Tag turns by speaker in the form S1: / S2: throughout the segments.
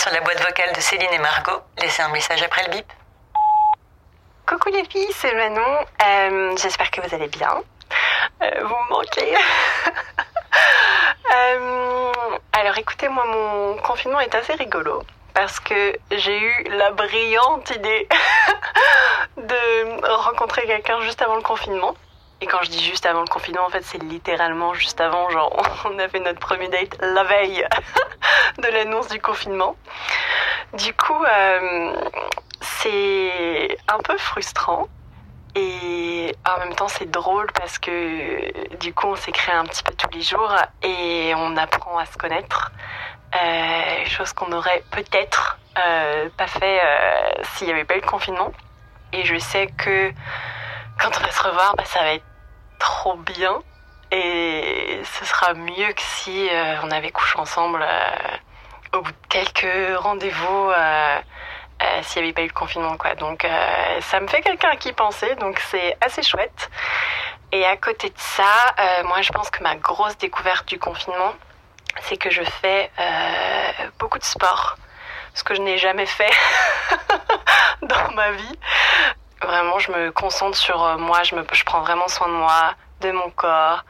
S1: sur la boîte vocale de Céline et Margot. Laissez un message après le bip.
S2: Coucou les filles, c'est Manon. Euh, J'espère que vous allez bien. Euh, vous me manquez. Euh, alors écoutez, moi mon confinement est assez rigolo parce que j'ai eu la brillante idée de rencontrer quelqu'un juste avant le confinement. Et quand je dis juste avant le confinement, en fait, c'est littéralement juste avant. Genre, on a fait notre premier date la veille de l'annonce du confinement. Du coup, euh, c'est un peu frustrant. Et en même temps, c'est drôle parce que du coup, on s'écrit un petit peu tous les jours et on apprend à se connaître. Euh, chose qu'on aurait peut-être euh, pas fait euh, s'il n'y avait pas eu le confinement. Et je sais que quand on va se revoir, bah, ça va être trop bien. Et ce sera mieux que si euh, on avait couché ensemble euh, au bout de quelques rendez-vous euh, s'il n'y avait pas eu le confinement. Quoi. Donc ça me fait quelqu'un qui penser, donc c'est assez chouette. Et à côté de ça, moi je pense que ma grosse découverte du confinement, c'est que je fais beaucoup de sport. Ce que je n'ai jamais fait dans ma vie. Vraiment, je me concentre sur euh, moi, je, me, je prends vraiment soin de moi, de mon corps,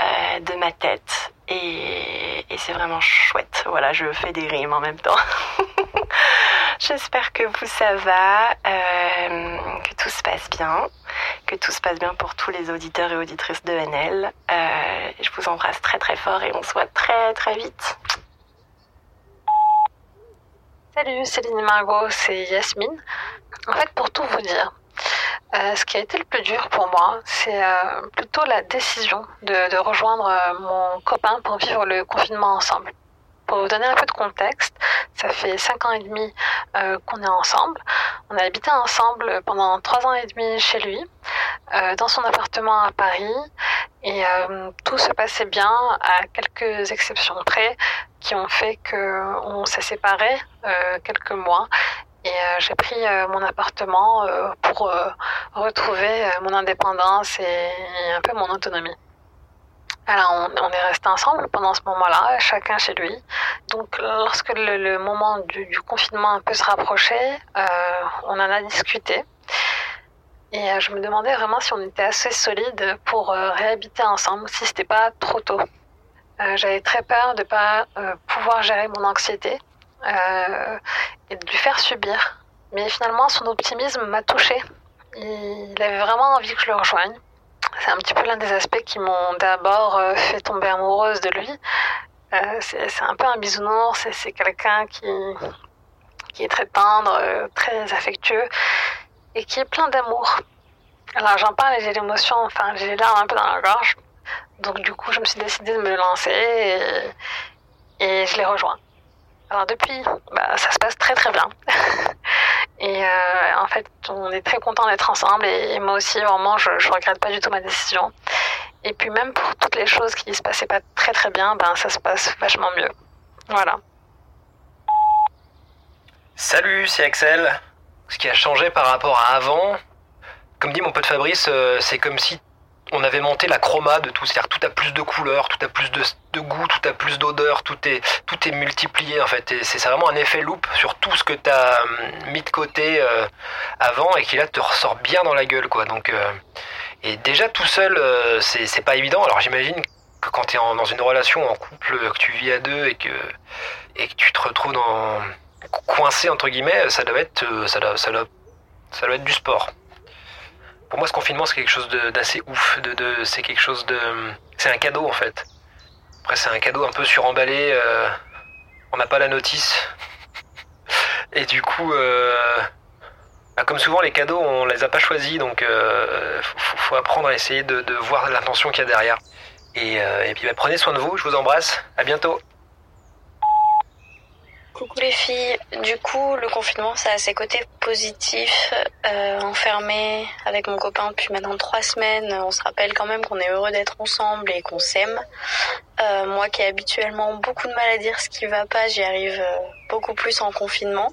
S2: euh, de ma tête. Et, c'est vraiment chouette. Voilà, je fais des rimes en même temps. J'espère que vous, ça va, euh, que tout se passe bien, que tout se passe bien pour tous les auditeurs et auditrices de NL. Je vous embrasse très très fort et on se voit très très vite.
S3: Salut Céline Margot, c'est Yasmine. En fait, pour tout vous dire, euh, ce qui a été le plus dur pour moi, c'est euh, plutôt la décision de, rejoindre euh, mon copain pour vivre le confinement ensemble. Pour vous donner un peu de contexte, ça fait cinq ans et demi qu'on est ensemble. On a habité ensemble pendant trois ans et demi chez lui, dans son appartement à Paris, et tout se passait bien, à quelques exceptions près, qui ont fait qu'on s'est séparés quelques mois. Euh, j'ai pris euh, mon appartement euh, pour retrouver mon indépendance et, un peu mon autonomie. Alors, on, est resté ensemble pendant ce moment-là, chacun chez lui. Donc, lorsque le, moment du, confinement un peu se rapprochait, on en a discuté. Et je me demandais vraiment si on était assez solide pour réhabiter ensemble, si c'était pas trop tôt. J'avais très peur de pas euh, pouvoir gérer mon anxiété subir. Mais finalement, son optimisme m'a touchée. Il avait vraiment envie que je le rejoigne. C'est un petit peu l'un des aspects qui m'ont d'abord euh, fait tomber amoureuse de lui. Euh, c'est un peu un bisounours, c'est quelqu'un qui, qui est très tendre, euh, très affectueux et qui est plein d'amour. Alors j'en parle et j'ai l'émotion, enfin j'ai les larmes un peu dans la gorge. Donc du coup je me suis décidée de me lancer et, et je l'ai rejoint. Alors depuis, bah, ça se passe très très bien. et euh, en fait, on est très content d'être ensemble et, et, moi aussi, vraiment, je, je regrette pas du tout ma décision. Et puis même pour toutes les choses qui se passaient pas très très bien, ben ça se passe vachement mieux. Voilà.
S4: Salut, c'est Axel. Ce qui a changé par rapport à avant, comme dit mon pote Fabrice, euh, c'est comme si on avait monté la chroma de tout, c'est-à-dire tout a plus de couleurs, tout a plus de, goût, tout a plus d'odeur, tout est, tout est multiplié en fait. C'est vraiment un effet loop sur tout ce que tu as mis de côté euh, avant et qui là te ressort bien dans la gueule quoi. Donc, euh, et déjà tout seul, euh, c'est pas évident. Alors j'imagine que quand tu es dans une relation en couple, que tu vis à deux et que, et que tu te retrouves coincé entre guillemets, ça doit être, euh, ça doit, ça doit, ça doit être du sport pour moi, ce confinement, c'est quelque chose d'assez ouf. C'est quelque chose de. C'est un cadeau, en fait. Après, c'est un cadeau un peu suremballé. Euh, on n'a pas la notice. Et du coup, euh, bah, comme souvent, les cadeaux, on les a pas choisis. Donc, euh, faut, apprendre à essayer de, voir l'intention qu'il y a derrière. Et, et puis, bah, prenez soin de vous. Je vous embrasse. À bientôt.
S5: Coucou les filles, du coup le confinement ça a ses côtés positifs, euh, enfermé avec mon copain depuis maintenant trois semaines, on se rappelle quand même qu'on est heureux d'être ensemble et qu'on s'aime. Euh, moi qui ai habituellement beaucoup de mal à dire ce qui va pas, j'y arrive euh, beaucoup plus en confinement.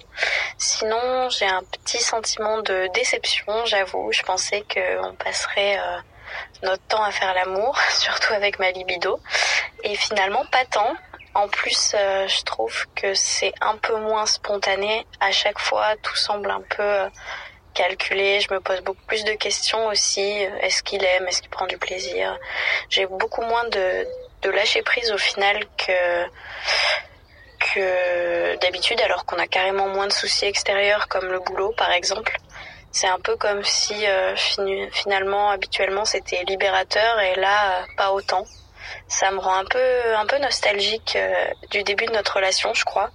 S5: Sinon j'ai un petit sentiment de déception, j'avoue, je pensais qu'on passerait euh, notre temps à faire l'amour, surtout avec ma libido, et finalement pas tant. En plus, euh, je trouve que c'est un peu moins spontané. À chaque fois, tout semble un peu euh, calculé. Je me pose beaucoup plus de questions aussi. Est-ce qu'il aime? Est-ce qu'il prend du plaisir? J'ai beaucoup moins de, de lâcher prise au final que que d'habitude, alors qu'on a carrément moins de soucis extérieurs comme le boulot, par exemple. C'est un peu comme si euh, finalement, habituellement, c'était libérateur et là, pas autant ça me rend un peu un peu nostalgique euh, du début de notre relation, je crois,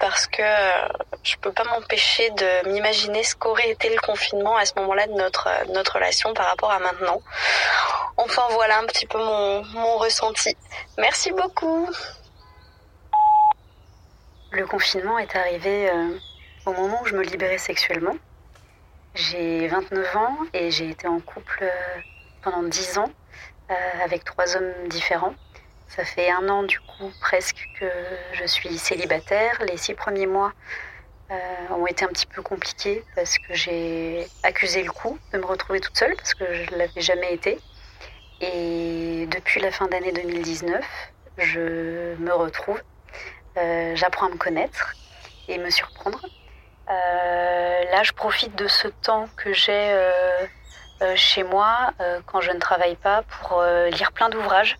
S5: parce que euh, je peux pas m'empêcher de m'imaginer ce qu'aurait été le confinement à ce moment-là de notre notre relation par rapport à maintenant. Enfin voilà un petit peu mon mon ressenti. Merci beaucoup.
S6: Le confinement est arrivé euh, au moment où je me libérais sexuellement. J'ai 29 ans et j'ai été en couple pendant 10 ans euh, avec trois hommes différents. Ça fait un an du coup presque que je suis célibataire. Les six premiers mois euh, ont été un petit peu compliqués parce que j'ai accusé le coup de me retrouver toute seule parce que je ne l'avais jamais été. Et depuis la fin d'année 2019, je me retrouve. Euh, j'apprends à me connaître et me surprendre. là, je profite de ce temps que j'ai euh, chez moi euh, quand je ne travaille pas pour euh, lire plein d'ouvrages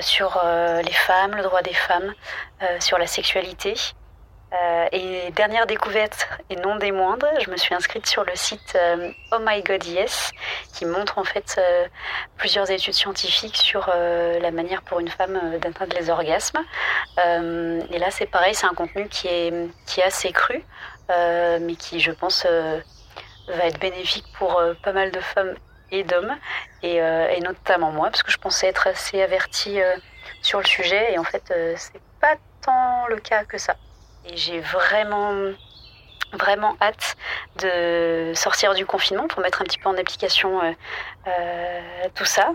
S6: sur les femmes, le droit des femmes, sur la sexualité. et dernière découverte, et non des moindres, je me suis inscrite sur le site Oh My God Yes, qui montre en fait plusieurs études scientifiques sur la manière pour une femme d'atteindre les orgasmes. et là, c'est pareil, c'est un contenu qui est, qui est assez cru, mais qui, je pense, va être bénéfique pour euh, pas mal de femmes et d'hommes, euh, et, notamment moi, parce que je pensais être assez avertie euh, sur le sujet, et en fait, c'est pas tant le cas que ça. Et j'ai vraiment, vraiment hâte de sortir du confinement pour mettre un petit peu en application tout ça.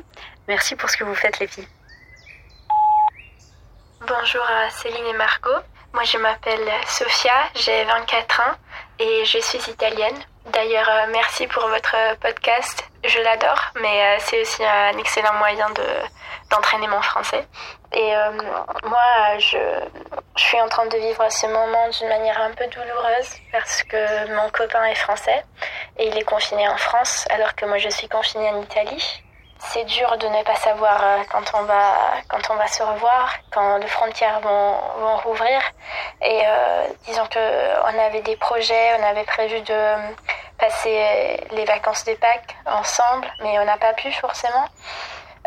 S6: Merci pour ce que vous faites, les filles.
S7: Bonjour à Céline et Margot. Moi, je m'appelle Sofia, j'ai 24 ans et je suis italienne. D'ailleurs, euh, merci pour votre podcast. Je l'adore, mais euh, c'est aussi un excellent moyen de d'entraîner mon français. Et euh, moi, je, je suis en train de vivre ce moment d'une manière un peu douloureuse parce que mon copain est français et il est confiné en France alors que moi je suis confinée en Italie c'est dur de ne pas savoir euh, quand on va quand on va se revoir, quand les frontières vont, rouvrir. Et euh, disons que on avait des projets, on avait prévu de passer les vacances des Pâques ensemble, mais on n'a pas pu forcément.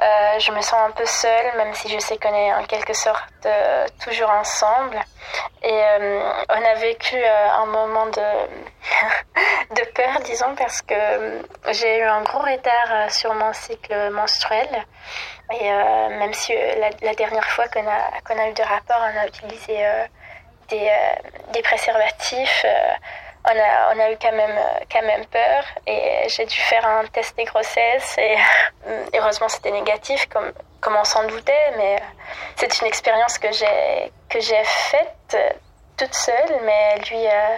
S7: Euh, je me sens un peu seule, même si je sais qu'on est en quelque sorte euh, toujours ensemble. Et euh, on a vécu un moment de, de peur, disons, parce que j'ai eu un gros retard sur mon cycle menstruel. Et même si la, dernière fois qu'on a, qu'on a eu des rapports, on a utilisé des préservatifs on a, eu quand même, quand même peur et j'ai dû faire un test des grossesses et heureusement c'était négatif comme, on s'en doutait, mais c'est une expérience que j'ai, faite toute seule, mais lui, euh,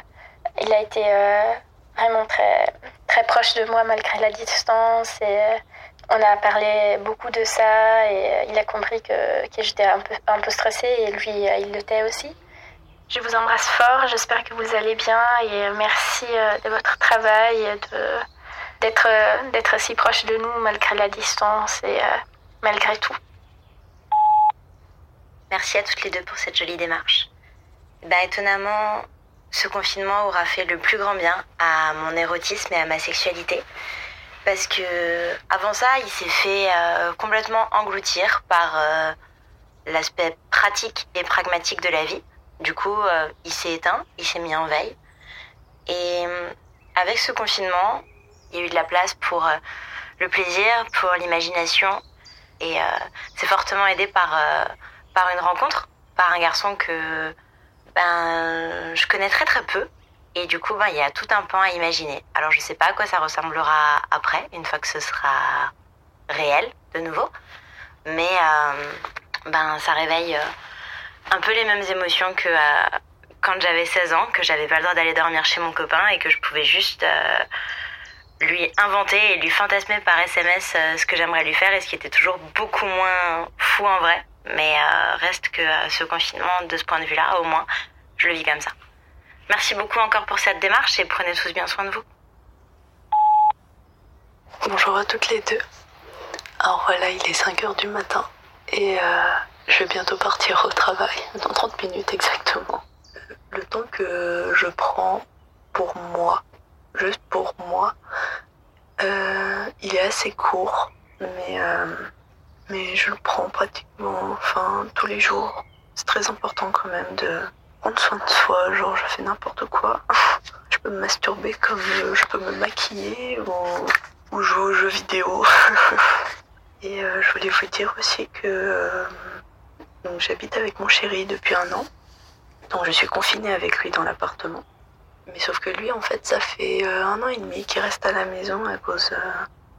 S7: il a été euh, vraiment très, très proche de moi malgré la distance et euh, on a parlé beaucoup de ça et il a compris que, que j'étais un peu, un peu stressée et lui, il l'était aussi. Je vous embrasse fort, j'espère que vous allez bien et merci euh, de votre travail d'être, euh, d'être si proche de nous malgré la distance et euh, malgré tout.
S8: Merci à toutes les deux pour cette jolie démarche. Bah, étonnamment, ce confinement aura fait le plus grand bien à mon érotisme et à ma sexualité. Parce que avant ça, il s'est fait complètement engloutir par l'aspect pratique et pragmatique de la vie. Du coup, euh, il s'est éteint, il s'est mis en veille. Et euh, avec ce confinement, il y a eu de la place pour euh, le plaisir, pour l'imagination. Et c'est fortement aidé par, par une rencontre, par un garçon que ben, je connais très très peu. Et du coup, ben, il y a tout un pan à imaginer. Alors je ne sais pas à quoi ça ressemblera après, une fois que ce sera réel de nouveau. Mais ben, ça réveille un peu les mêmes émotions que euh, quand j'avais 16 ans, que j'avais pas le droit d'aller dormir chez mon copain et que je pouvais juste euh, lui inventer et lui fantasmer par SMS euh, ce que j'aimerais lui faire et ce qui était toujours beaucoup moins fou en vrai, Mais reste que ce confinement, de ce point de vue-là, au moins, je le vis comme ça. Merci beaucoup encore pour cette démarche et prenez tous bien soin de vous.
S9: Bonjour à toutes les deux. Alors voilà, il est 5h du matin et je vais bientôt partir au travail, dans 30 minutes exactement. Le temps que je prends pour moi, juste pour moi, euh, il est assez court, mais, euh, mais je le prends pratiquement enfin, tous les jours. C'est très important quand même de prendre soin de soi, genre je fais n'importe quoi. Je peux me masturber comme je peux me maquiller ou, ou jouer aux jeux vidéo. Et euh, je voulais vous dire aussi que donc j'habite avec mon chéri depuis un an. Donc je suis confinée avec lui dans l'appartement. Mais sauf que lui, en fait, ça fait euh, un an et demi qu'il reste à la maison à cause euh,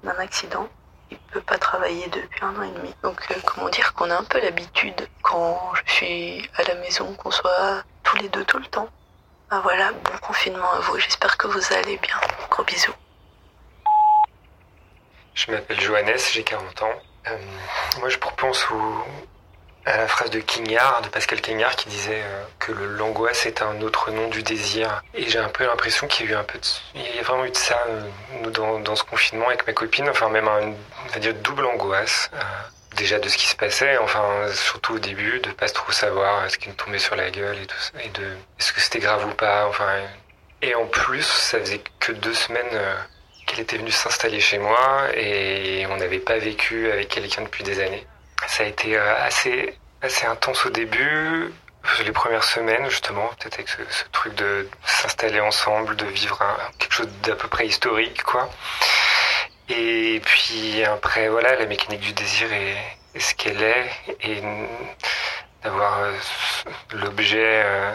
S9: d'un accident. Il peut pas travailler depuis un an et demi. Donc euh, comment dire qu'on a un peu l'habitude quand je suis à la maison qu'on soit tous les deux tout le temps. Ah voilà, bon confinement à vous. J'espère que vous allez bien. Gros bisous.
S10: Je m'appelle Johannes, j'ai 40 ans. Moi, je repense au- la phrase de Quignard, de Pascal Quignard, qui disait euh, que l'angoisse est un autre nom du désir. Et j'ai un peu l'impression qu'il y a eu un peu de, il y a vraiment eu de ça euh, nous, dans, ce confinement avec ma copine, enfin même un, on va dire double angoisse. euh, déjà de ce qui se passait, enfin surtout au début, de pas trop savoir ce qui nous tombait sur la gueule et tout ça, et de est-ce que c'était grave ou pas, enfin. Et en plus, ça faisait que deux semaines. qu'elle était venue s'installer chez moi et on n'avait pas vécu avec quelqu'un depuis des années. Ça a été euh, assez, intense au début, les premières semaines justement, peut-être avec ce, truc de s'installer ensemble, de vivre quelque chose d'à peu près historique, quoi. Et puis après, voilà, la mécanique du désir est, ce qu'elle est et d'avoir euh, l'objet euh,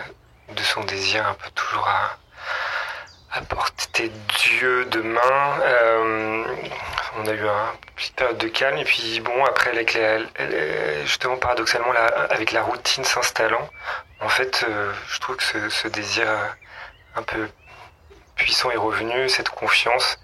S10: de son désir un peu toujours à, à portée Dieu de main. On a eu un petite période de calme et puis bon après avec la- justement paradoxalement avec la routine s'installant, en fait euh, je trouve que ce, désir euh, un peu puissant est revenu, cette confiance.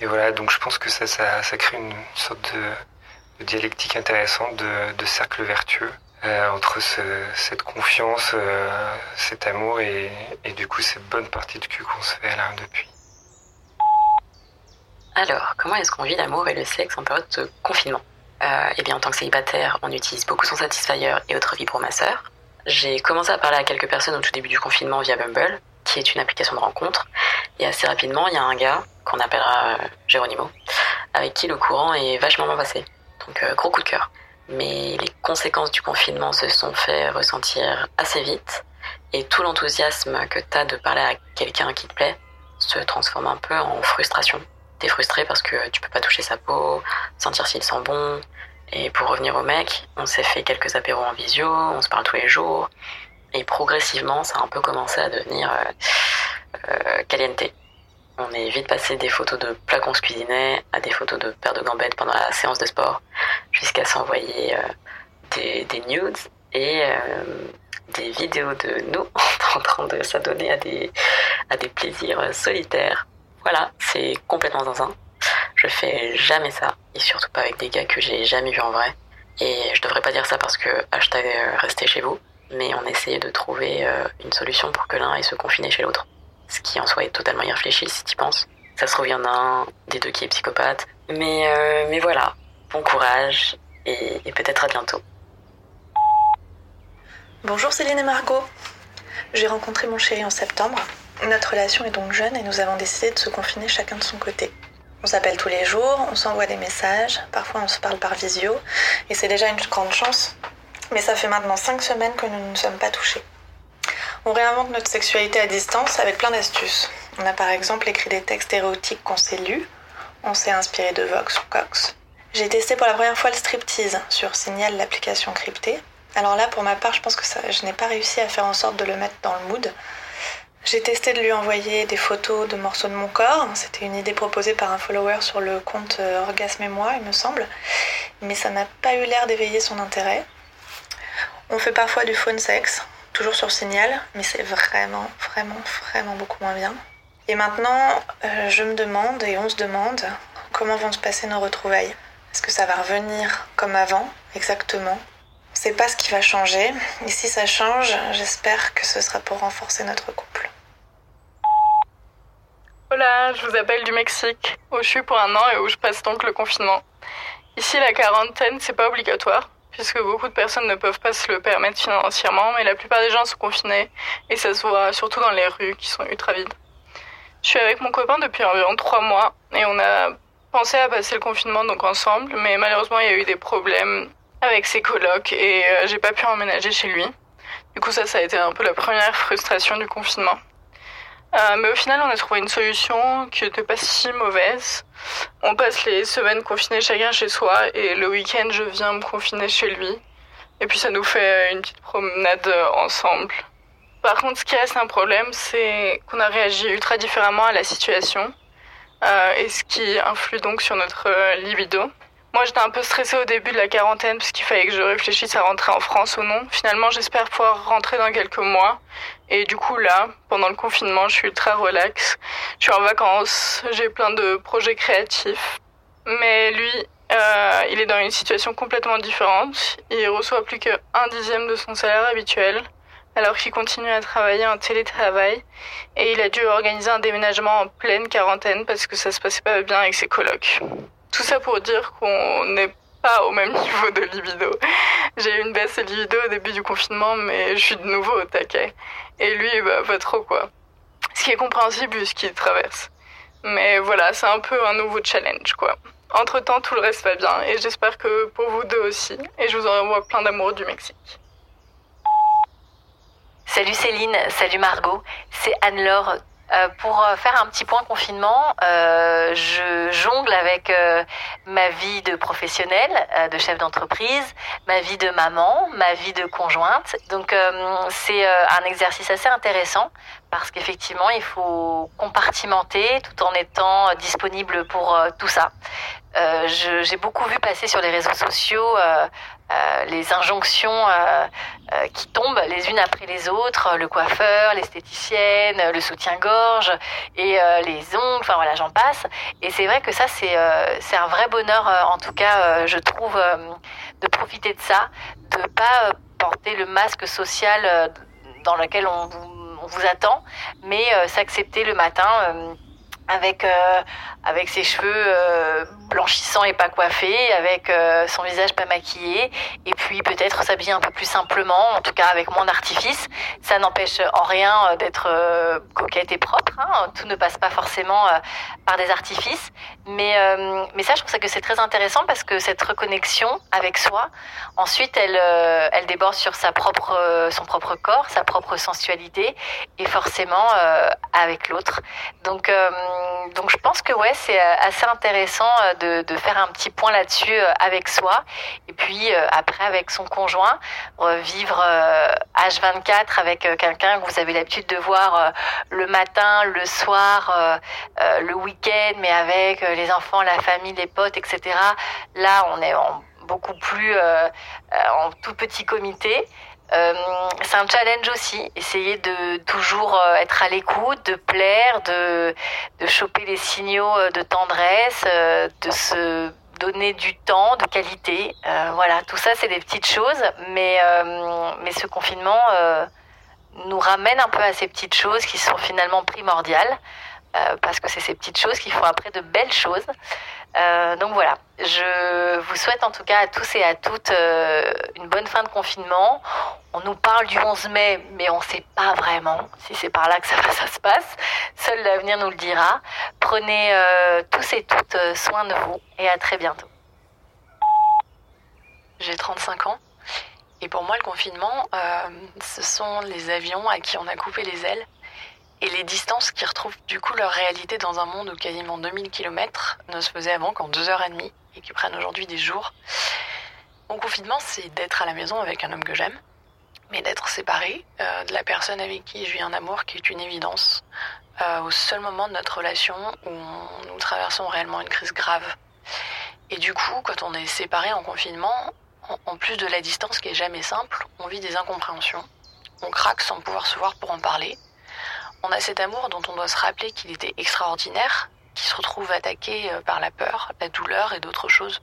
S10: Et voilà donc je pense que ça ça, crée une sorte de, dialectique intéressante de, cercle vertueux. euh, entre ce- cette confiance, euh, cet amour et, et du coup cette bonne partie de cul qu'on se fait là depuis.
S11: Alors, comment est-ce qu'on vit l'amour et le sexe en période de confinement? Euh, Eh bien, en tant que célibataire, on utilise beaucoup son Satisfyer et autres vibromasseurs. J'ai commencé à parler à quelques personnes au tout début du confinement via Bumble, qui est une application de rencontre. Et assez rapidement, il y a un gars, qu'on appellera euh, Géronimo, avec qui le courant est vachement bien passé. Donc, euh, gros coup de cœur. Mais les conséquences du confinement se sont fait ressentir assez vite. Et tout l'enthousiasme que t'as de parler à quelqu'un qui te plaît se transforme un peu en frustration t'es frustré parce que tu peux pas toucher sa peau, sentir s'il sent bon. Et pour revenir au mec, on s'est fait quelques apéros en visio, on se parle tous les jours. Et progressivement, ça a un peu commencé à devenir euh, euh, caliente. On est vite passé des photos de plats qu'on se cuisinait à des photos de paires de gambettes pendant la séance de sport, jusqu'à s'envoyer euh, des, des nudes et des vidéos de nous en train de s'adonner à des plaisirs solitaires. Voilà, c'est complètement zinzin. Je fais jamais ça, et surtout pas avec des gars que j'ai jamais vus en vrai. Et je devrais pas dire ça parce que hashtag euh, restez chez vous, mais on essayait de trouver euh, une solution pour que l'un aille se confiner chez l'autre. Ce qui en soi est totalement irréfléchi si tu penses. Ça se trouve, il y en a un des deux qui est psychopathe. Mais, euh, mais voilà, bon courage, et, et peut-être à bientôt.
S12: Bonjour Céline et Margot. J'ai rencontré mon chéri en septembre. Notre relation est donc jeune et nous avons décidé de se confiner chacun de son côté. On s'appelle tous les jours, on s'envoie des messages, parfois on se parle par visio, et c'est déjà une grande chance. Mais ça fait maintenant 5 semaines que nous ne sommes pas touchés. On réinvente notre sexualité à distance avec plein d'astuces. On a par exemple écrit des textes érotiques qu'on s'est lus, on s'est inspiré de Vox ou Cox. J'ai testé pour la première fois le striptease sur Signal, l'application cryptée. Alors là, pour ma part, je pense que je n'ai pas réussi à faire en sorte de le mettre dans le mood. J'ai testé de lui envoyer des photos de morceaux de mon corps. C'était une idée proposée par un follower sur le compte euh, Orgasme et moi, il me semble. Mais ça n'a pas eu l'air d'éveiller son intérêt. On fait parfois du phone sex, toujours sur Signal, mais c'est vraiment, vraiment, vraiment beaucoup moins bien. Et maintenant, euh, je me demande et on se demande comment vont se passer nos retrouvailles. Est-ce que ça va revenir comme avant, exactement? Sait pas ce qui va changer. Et si ça change, j'espère que ce sera pour renforcer notre couple.
S13: Hola, je vous appelle du Mexique, où je suis pour un an et où je passe donc le confinement. Ici, la quarantaine, c'est pas obligatoire, puisque beaucoup de personnes ne peuvent pas se le permettre financièrement, mais la plupart des gens sont confinés, et ça se voit surtout dans les rues qui sont ultra vides. Je suis avec mon copain depuis environ trois mois, et on a pensé à passer le confinement donc ensemble, mais malheureusement, il y a eu des problèmes avec ses colocs, et euh, j'ai pas pu emménager chez lui. Du coup, ça, ça a été un peu la première frustration du confinement. Euh, mais au final, on a trouvé une solution qui n'était pas si mauvaise. On passe les semaines confinées chacun chez soi et le week-end, je viens me confiner chez lui. Et puis ça nous fait une petite promenade ensemble. Par contre, ce qui reste un problème, c'est qu'on a réagi ultra différemment à la situation. Euh, et ce qui influe donc sur notre libido. Moi, j'étais un peu stressée au début de la quarantaine parce qu'il fallait que je réfléchisse à rentrer en France ou non. Finalement, j'espère pouvoir rentrer dans quelques mois. Et du coup, là, pendant le confinement, je suis très relax. Je suis en vacances, j'ai plein de projets créatifs. Mais lui, euh, il est dans une situation complètement différente. Il reçoit plus que un dixième de son salaire habituel, alors qu'il continue à travailler en télétravail. Et il a dû organiser un déménagement en pleine quarantaine parce que ça se passait pas bien avec ses colocs. Tout ça pour dire qu'on n'est pas au même niveau de libido. J'ai eu une baisse de libido au début du confinement, mais je suis de nouveau au taquet. Et lui, bah, pas trop quoi. Ce qui est compréhensible vu ce qu'il traverse. Mais voilà, c'est un peu un nouveau challenge quoi. Entre temps, tout le reste va bien et j'espère que pour vous deux aussi. Et je vous envoie plein d'amour du Mexique.
S14: Salut Céline, salut Margot, c'est Anne-Laure euh, pour euh, faire un petit point confinement, euh, je jongle avec ma vie de professionnelle, de chef d'entreprise, ma vie de maman, ma vie de conjointe. Donc c'est un exercice assez intéressant parce qu'effectivement, il faut compartimenter tout en étant disponible pour tout ça. J'ai beaucoup vu passer sur les réseaux sociaux euh, euh, les injonctions qui tombent les unes après les autres, le coiffeur, l'esthéticienne, le soutien-gorge et les ongles, enfin voilà, j'en passe. Et c'est vrai que ça, c'est c'est un vrai bonheur, en tout cas, je trouve, de profiter de ça, de pas porter le masque social dans lequel on vous, on vous attend, mais s'accepter le matin avec euh, avec ses cheveux euh, blanchissants et pas coiffés, avec euh, son visage pas maquillé, et puis peut-être s'habiller un peu plus simplement, en tout cas avec moins d'artifice. Ça n'empêche en rien d'être coquette et propre. Hein. Tout ne passe pas forcément par des artifices, mais mais ça, je trouve ça que c'est très intéressant parce que cette reconnexion avec soi, ensuite, elle elle déborde sur sa propre son propre corps, sa propre sensualité, et forcément avec l'autre. Donc donc je pense que ouais, c'est euh, assez intéressant euh, de, faire un petit point là-dessus euh, avec soi et puis après avec son conjoint, vivre H24 avec quelqu'un que vous avez l'habitude de voir le matin, le soir, le week-end, mais avec les enfants, la famille, les potes, etc. Là, on est en beaucoup plus en tout petit comité. Euh, c'est un challenge aussi, essayer de toujours euh, être à l'écoute, de plaire, de, de choper les signaux euh, de tendresse, de se donner du temps, de qualité. voilà, tout ça c'est des petites choses, mais, mais ce confinement nous ramène un peu à ces petites choses qui sont finalement primordiales, parce que c'est ces petites choses qui font après de belles choses. Euh, donc voilà, je vous souhaite en tout cas à tous et à toutes euh, une bonne fin de confinement. On nous parle du 11 mai, mais on ne sait pas vraiment si c'est par là que ça, ça se passe. Seul l'avenir nous le dira. Prenez euh, tous et toutes soin de vous et à très bientôt.
S15: J'ai 35 ans et pour moi le confinement, ce sont les avions à qui on a coupé les ailes et les distances qui retrouvent du coup leur réalité dans un monde où quasiment 2000 km ne se faisaient avant qu'en 2h30 et qui prennent aujourd'hui des jours. Mon confinement, c'est d'être à la maison avec un homme que j'aime, mais d'être séparé euh, de la personne avec qui je vis un amour qui est une évidence euh, au seul moment de notre relation où nous traversons réellement une crise grave. Et du coup, quand on est séparé en confinement, en plus de la distance qui est jamais simple, on vit des incompréhensions. On craque sans pouvoir se voir pour en parler. On a cet amour dont on doit se rappeler qu'il était extraordinaire, qui se retrouve attaqué euh, par la peur, la douleur et d'autres choses.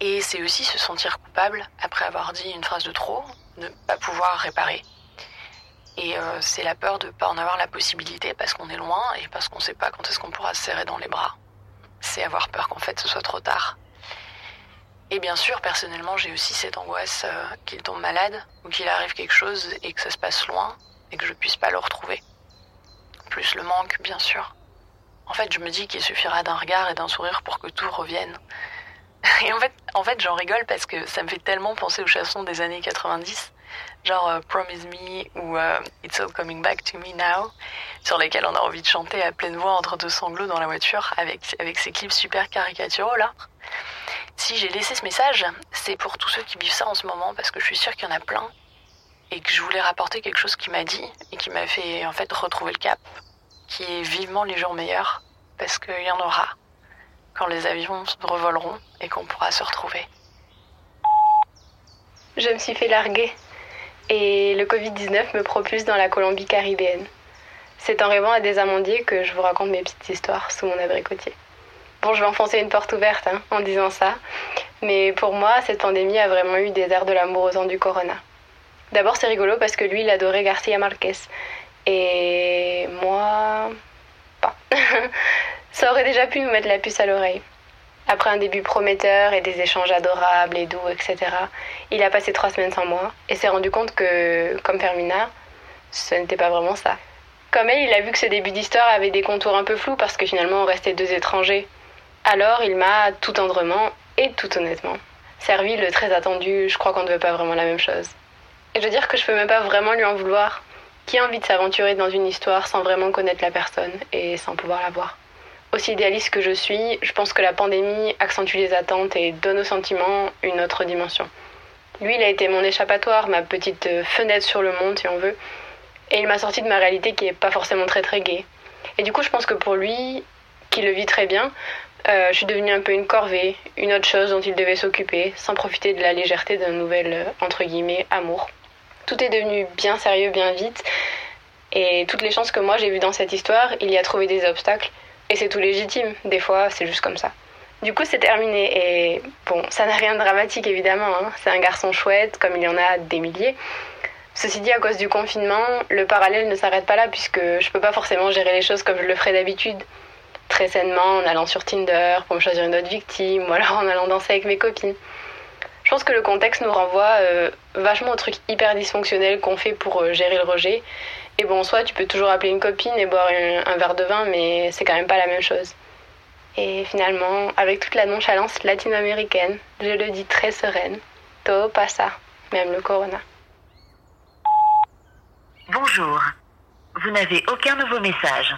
S15: Et c'est aussi se sentir coupable après avoir dit une phrase de trop, ne pas pouvoir réparer. Et euh, c'est la peur de ne pas en avoir la possibilité parce qu'on est loin et parce qu'on ne sait pas quand est-ce qu'on pourra se serrer dans les bras. C'est avoir peur qu'en fait ce soit trop tard. Et bien sûr, personnellement, j'ai aussi cette angoisse euh, qu'il tombe malade ou qu'il arrive quelque chose et que ça se passe loin et que je puisse pas le retrouver. Plus le manque, bien sûr. En fait, je me dis qu'il suffira d'un regard et d'un sourire pour que tout revienne. Et en fait, en fait j'en rigole parce que ça me fait tellement penser aux chansons des années 90, genre euh, Promise Me ou euh, It's All Coming Back to Me Now, sur lesquelles on a envie de chanter à pleine voix entre deux sanglots dans la voiture avec, avec ces clips super caricaturaux là. Si j'ai laissé ce message, c'est pour tous ceux qui vivent ça en ce moment parce que je suis sûre qu'il y en a plein et que je voulais rapporter quelque chose qui m'a dit et qui m'a fait en fait retrouver le cap, qui est vivement les jours meilleurs parce qu'il y en aura quand les avions revoleront et qu'on pourra se retrouver.
S16: Je me suis fait larguer et le Covid-19 me propulse dans la Colombie caribéenne. C'est en rêvant à des amandiers que je vous raconte mes petites histoires sous mon abricotier. Bon, je vais enfoncer une porte ouverte hein, en disant ça, mais pour moi, cette pandémie a vraiment eu des airs de l'amour aux ans du corona. D'abord, c'est rigolo parce que lui, il adorait Garcia Marquez. Et moi, pas. ça aurait déjà pu nous mettre la puce à l'oreille. Après un début prometteur et des échanges adorables et doux, etc., il a passé trois semaines sans moi et s'est rendu compte que, comme Fermina, ce n'était pas vraiment ça. Comme elle, il a vu que ce début d'histoire avait des contours un peu flous parce que finalement on restait deux étrangers. Alors il m'a tout tendrement et tout honnêtement servi le très attendu je crois qu'on ne veut pas vraiment la même chose. Et je veux dire que je peux même pas vraiment lui en vouloir. Qui a envie de s'aventurer dans une histoire sans vraiment connaître la personne et sans pouvoir la voir? Aussi idéaliste que je suis, je pense que la pandémie accentue les attentes et donne aux sentiments une autre dimension. Lui, il a été mon échappatoire, ma petite fenêtre sur le monde, si on veut. Et il m'a sorti de ma réalité qui est pas forcément très très gaie. Et du coup, je pense que pour lui, qui le vit très bien, euh, je suis devenue un peu une corvée, une autre chose dont il devait s'occuper, sans profiter de la légèreté d'un nouvel, euh, entre guillemets, amour. Tout est devenu bien sérieux, bien vite, et toutes les chances que moi j'ai vues dans cette histoire, il y a trouvé des obstacles, et c'est tout légitime, des fois c'est juste comme ça. Du coup, c'est terminé, et bon, ça n'a rien de dramatique évidemment, hein. c'est un garçon chouette, comme il y en a des milliers. Ceci dit, à cause du confinement, le parallèle ne s'arrête pas là, puisque je peux pas forcément gérer les choses comme je le ferais d'habitude très sainement en allant sur Tinder pour me choisir une autre victime ou alors en allant danser avec mes copines. Je pense que le contexte nous renvoie euh, vachement au truc hyper dysfonctionnel qu'on fait pour euh, gérer le rejet. Et bon, soit tu peux toujours appeler une copine et boire un, verre de vin, mais c'est quand même pas la même chose. Et finalement, avec toute la nonchalance latino-américaine, je le dis très sereine, todo pasa, même le corona.
S17: Bonjour, vous n'avez aucun nouveau message.